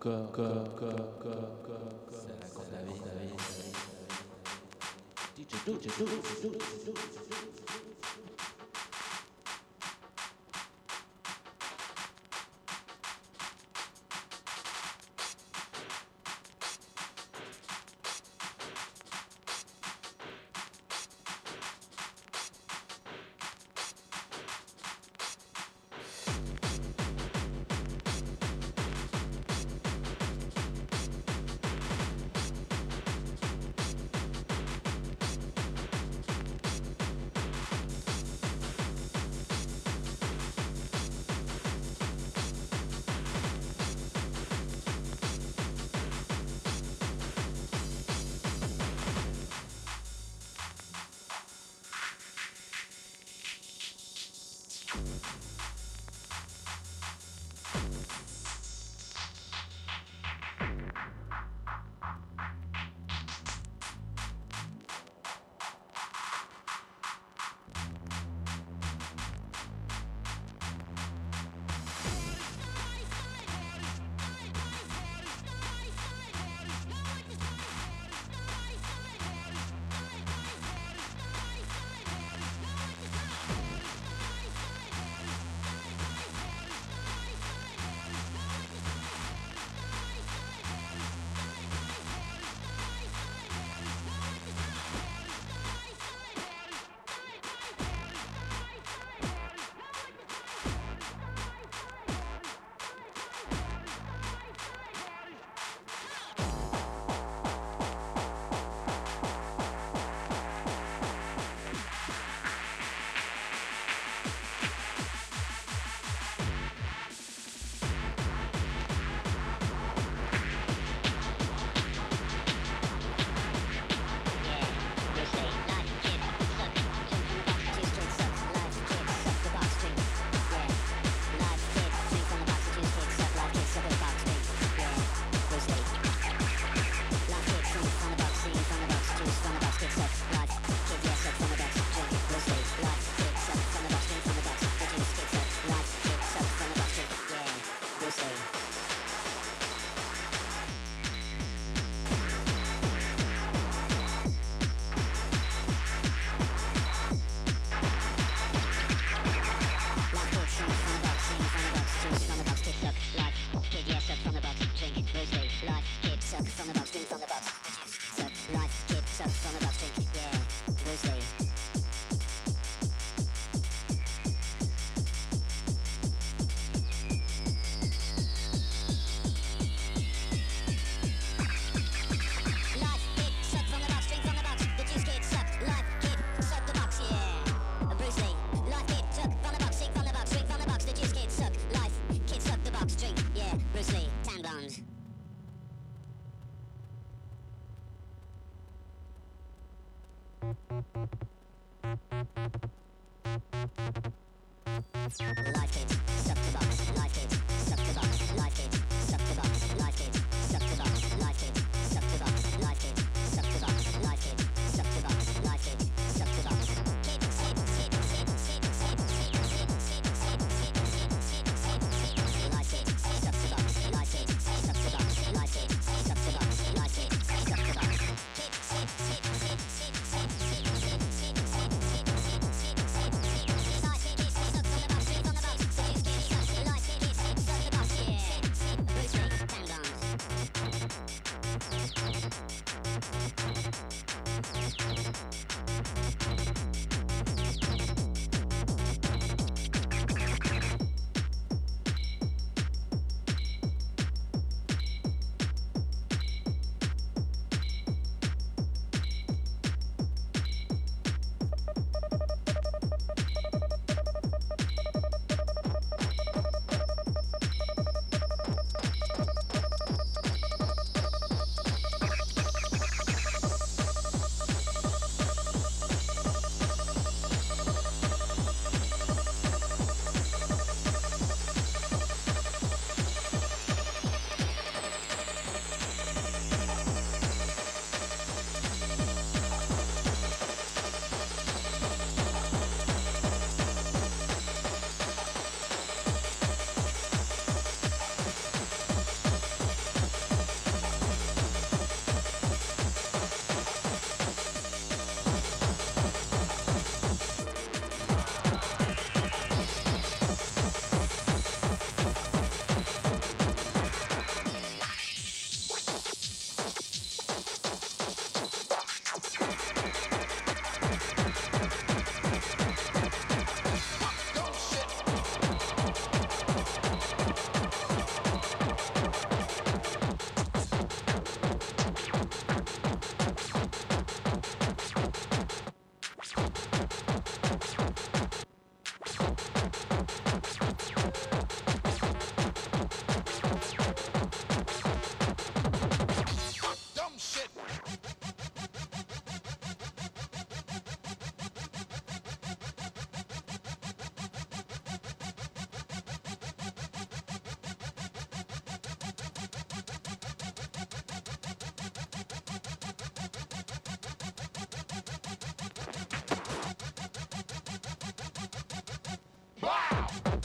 cœur, cœur, cœur, cœur, cœur, c'est la vie, la vie, la vie. Like it. now.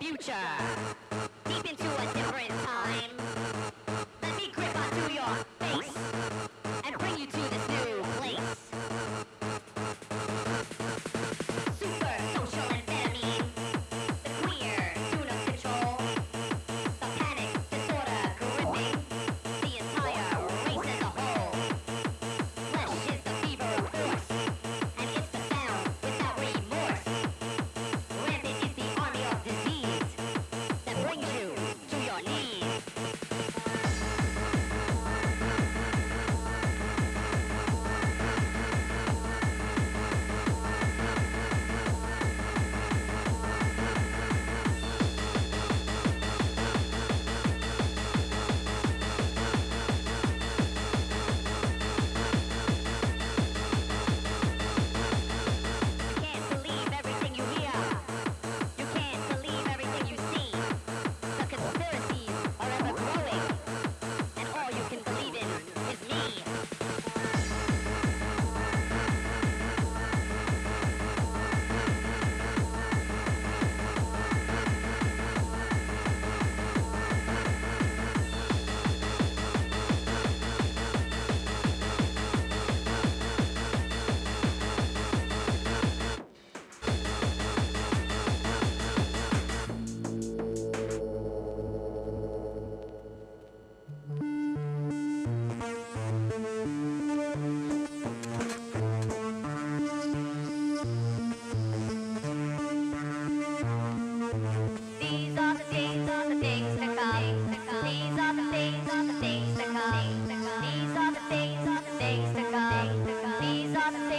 Future. Deep into a different time.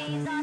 days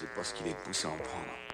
c'est parce qu'il est poussé à en prendre.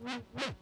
Mm-hmm.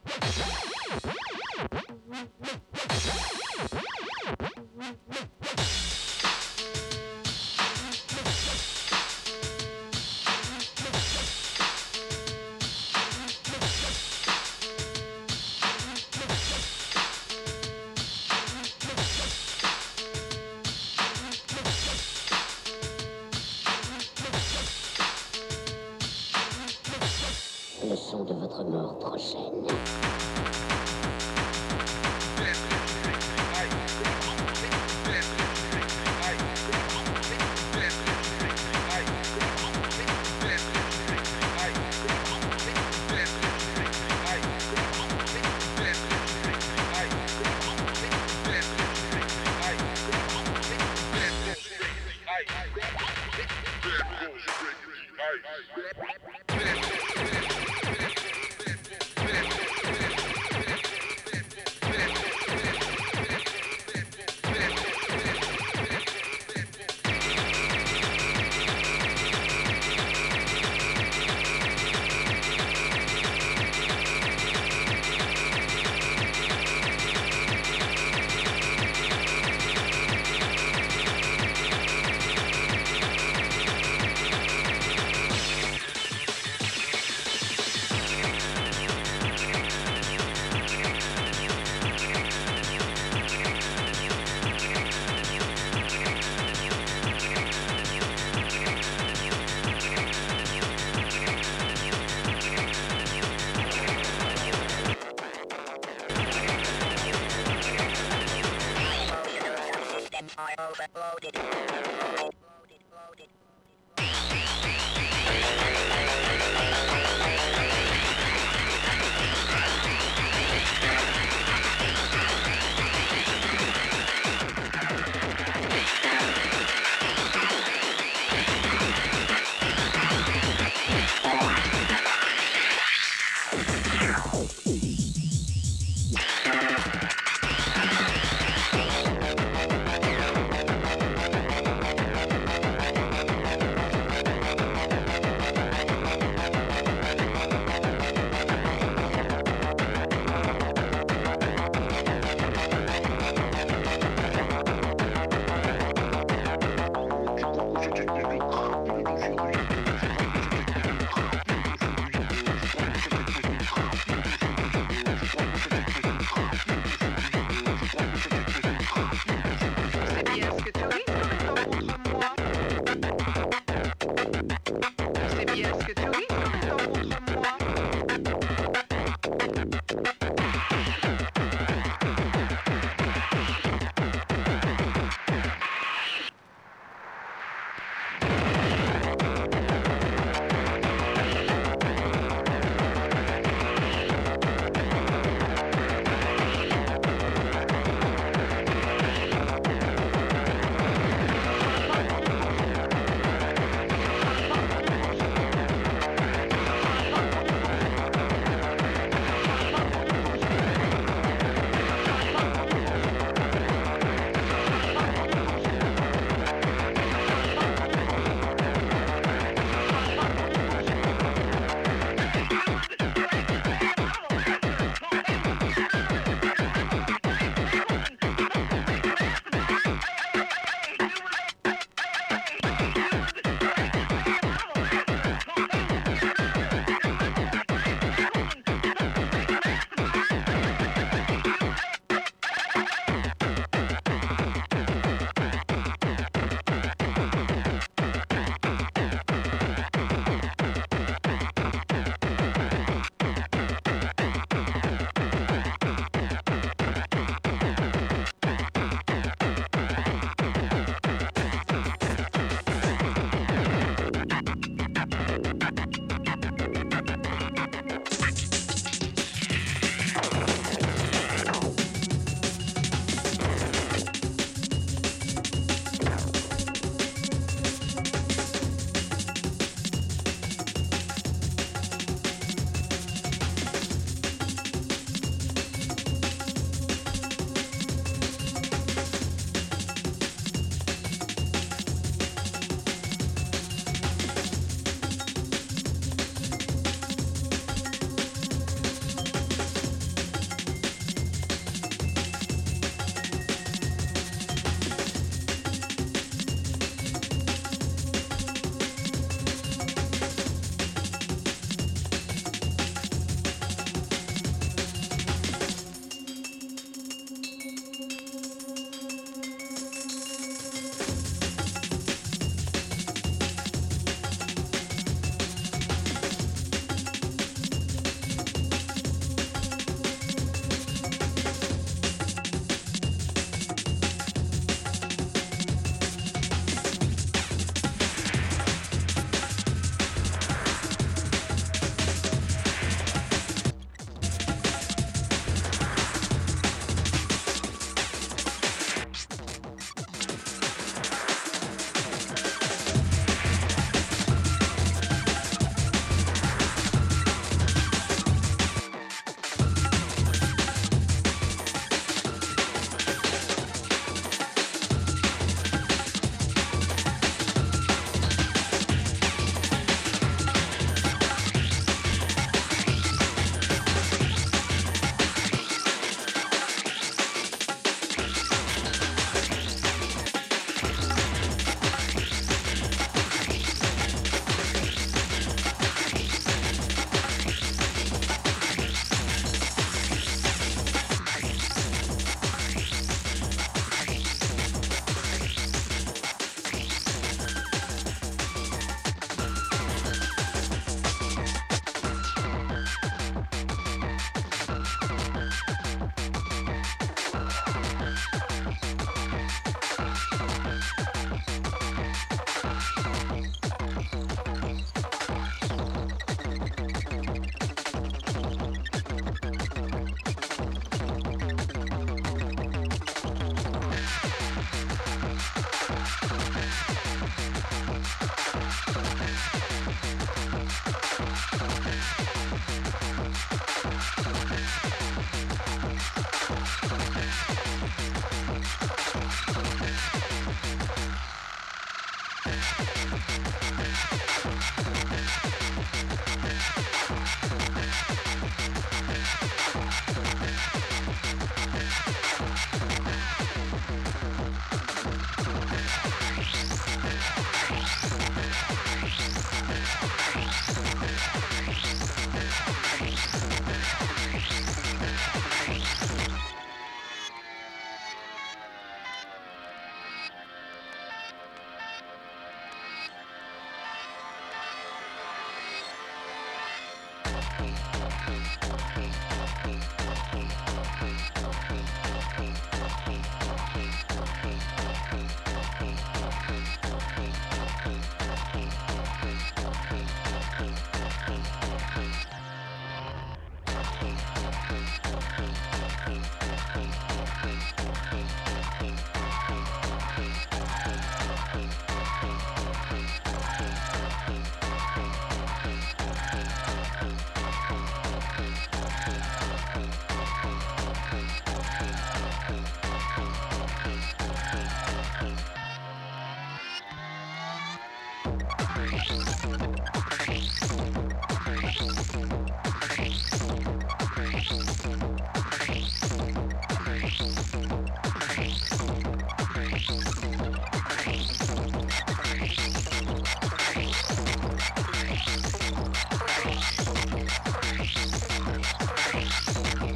Thank you.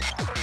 First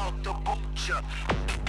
out, to butcher.